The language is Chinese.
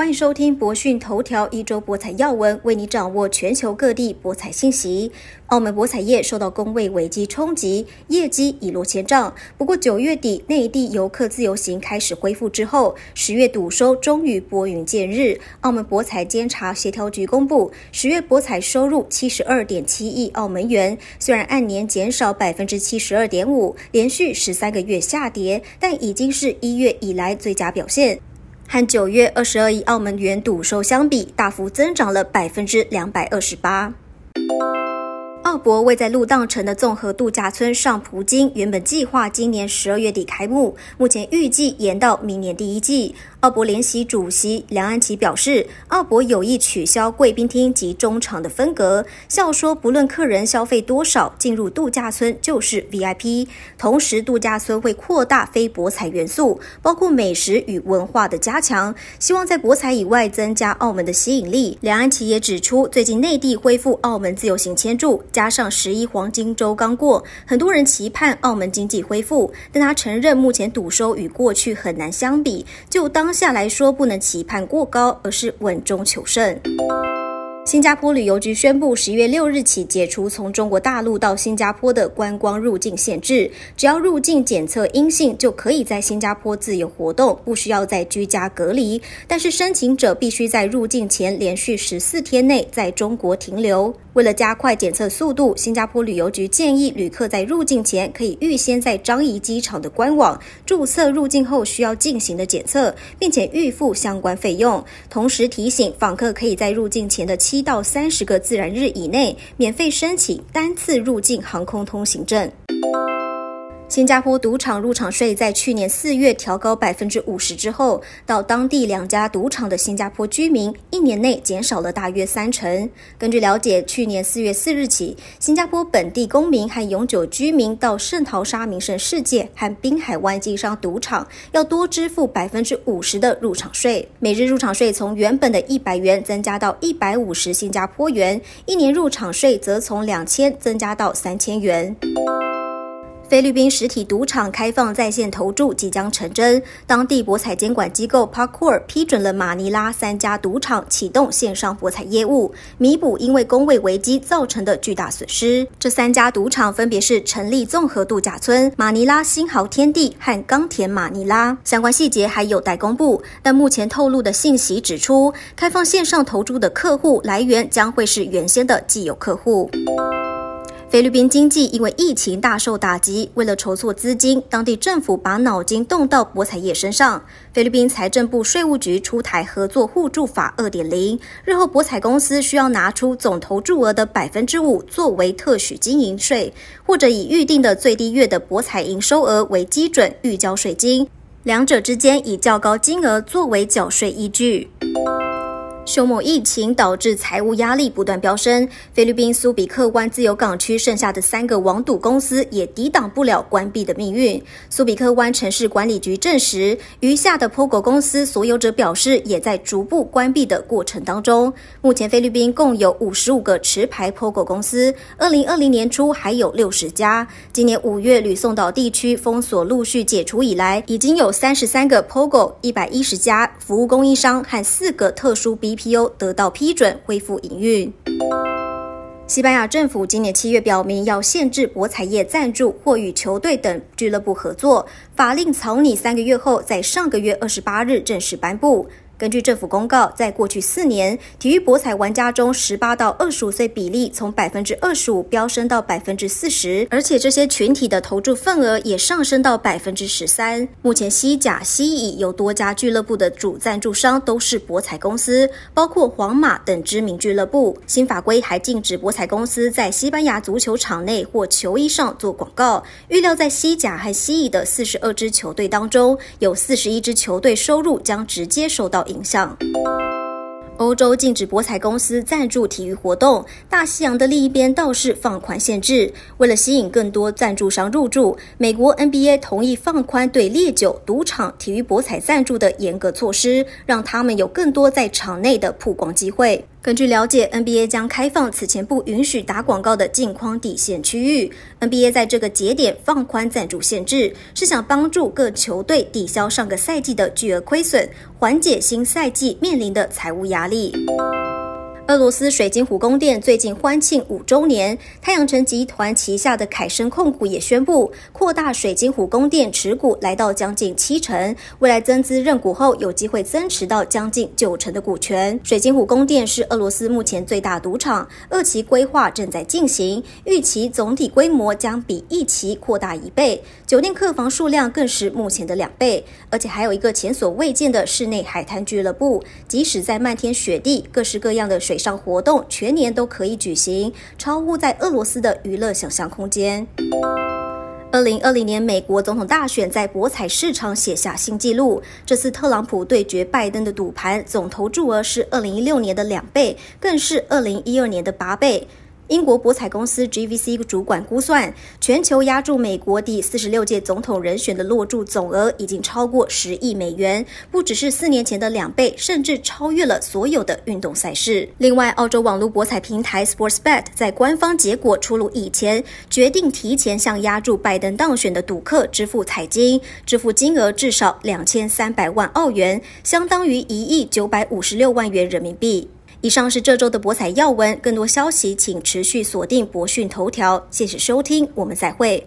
欢迎收听博讯头条一周博彩要闻，为你掌握全球各地博彩信息。澳门博彩业受到工位危机冲击，业绩已落千丈。不过九月底内地游客自由行开始恢复之后，十月赌收终于拨云见日。澳门博彩监察协调局公布，十月博彩收入七十二点七亿澳门元，虽然按年减少百分之七十二点五，连续十三个月下跌，但已经是一月以来最佳表现。和九月二十二亿澳门元赌收相比，大幅增长了百分之两百二十八。澳博位在陆荡城的综合度假村上葡京，原本计划今年十二月底开幕，目前预计延到明年第一季。澳博联席主席梁安琪表示，澳博有意取消贵宾厅及中场的分隔，笑说不论客人消费多少，进入度假村就是 VIP。同时，度假村会扩大非博彩元素，包括美食与文化的加强，希望在博彩以外增加澳门的吸引力。梁安琪也指出，最近内地恢复澳门自由行签注，加上十一黄金周刚过，很多人期盼澳门经济恢复，但他承认目前赌收与过去很难相比，就当。下来说，不能期盼过高，而是稳中求胜。新加坡旅游局宣布，十一月六日起解除从中国大陆到新加坡的观光入境限制，只要入境检测阴性，就可以在新加坡自由活动，不需要在居家隔离。但是申请者必须在入境前连续十四天内在中国停留。为了加快检测速度，新加坡旅游局建议旅客在入境前可以预先在樟宜机场的官网注册入境后需要进行的检测，并且预付相关费用。同时提醒访客可以在入境前的七到三十个自然日以内免费申请单次入境航空通行证。新加坡赌场入场税在去年四月调高百分之五十之后，到当地两家赌场的新加坡居民一年内减少了大约三成。根据了解，去年四月四日起，新加坡本地公民和永久居民到圣淘沙名胜世界和滨海湾经商赌场要多支付百分之五十的入场税。每日入场税从原本的一百元增加到一百五十新加坡元，一年入场税则从两千增加到三千元。菲律宾实体赌场开放在线投注即将成真，当地博彩监管机构 Parkour 批准了马尼拉三家赌场启动线上博彩业务，弥补因为工位危机造成的巨大损失。这三家赌场分别是成立综合度假村、马尼拉新豪天地和冈田马尼拉，相关细节还有待公布。但目前透露的信息指出，开放线上投注的客户来源将会是原先的既有客户。菲律宾经济因为疫情大受打击，为了筹措资金，当地政府把脑筋动到博彩业身上。菲律宾财政部税务局出台合作互助法二点零，日后博彩公司需要拿出总投注额的百分之五作为特许经营税，或者以预定的最低月的博彩营收额为基准预交税金，两者之间以较高金额作为缴税依据。休谟疫情导致财务压力不断飙升，菲律宾苏比克湾自由港区剩下的三个网赌公司也抵挡不了关闭的命运。苏比克湾城市管理局证实，余下的 POGO 公司所有者表示，也在逐步关闭的过程当中。目前菲律宾共有五十五个持牌 POGO 公司，二零二零年初还有六十家。今年五月吕宋岛地区封锁陆续解除以来，已经有三十三个 POGO、一百一十家服务供应商和四个特殊 B。PO 得到批准恢复营运。西班牙政府今年七月表明要限制博彩业赞助或与球队等俱乐部合作，法令草拟三个月后，在上个月二十八日正式颁布。根据政府公告，在过去四年，体育博彩玩家中十八到二十五岁比例从百分之二十五飙升到百分之四十，而且这些群体的投注份额也上升到百分之十三。目前，西甲、西乙有多家俱乐部的主赞助商都是博彩公司，包括皇马等知名俱乐部。新法规还禁止博彩公司在西班牙足球场内或球衣上做广告。预料在西甲和西乙的四十二支球队当中，有四十一支球队收入将直接受到。影响。欧洲禁止博彩公司赞助体育活动，大西洋的另一边倒是放宽限制。为了吸引更多赞助商入驻，美国 NBA 同意放宽对烈酒、赌场、体育博彩赞助的严格措施，让他们有更多在场内的曝光机会。根据了解，NBA 将开放此前不允许打广告的镜框底线区域。NBA 在这个节点放宽赞助限制，是想帮助各球队抵消上个赛季的巨额亏损，缓解新赛季面临的财务压力。俄罗斯水晶湖宫殿最近欢庆五周年，太阳城集团旗下的凯申控股也宣布扩大水晶湖宫殿持股，来到将近七成。未来增资认股后，有机会增持到将近九成的股权。水晶湖宫殿是俄罗斯目前最大赌场，二期规划正在进行，预期总体规模将比一期扩大一倍，酒店客房数量更是目前的两倍，而且还有一个前所未见的室内海滩俱乐部，即使在漫天雪地，各式各样的水。上活动全年都可以举行，超乎在俄罗斯的娱乐想象空间。二零二零年美国总统大选在博彩市场写下新纪录，这次特朗普对决拜登的赌盘总投注额是二零一六年的两倍，更是二零一二年的八倍。英国博彩公司 GVC 主管估算，全球压注美国第四十六届总统人选的落注总额已经超过十亿美元，不只是四年前的两倍，甚至超越了所有的运动赛事。另外，澳洲网络博彩平台 Sportsbet 在官方结果出炉以前，决定提前向压注拜登当选的赌客支付彩金，支付金额至少两千三百万澳元，相当于一亿九百五十六万元人民币。以上是这周的博彩要闻，更多消息请持续锁定博讯头条。谢谢收听，我们再会。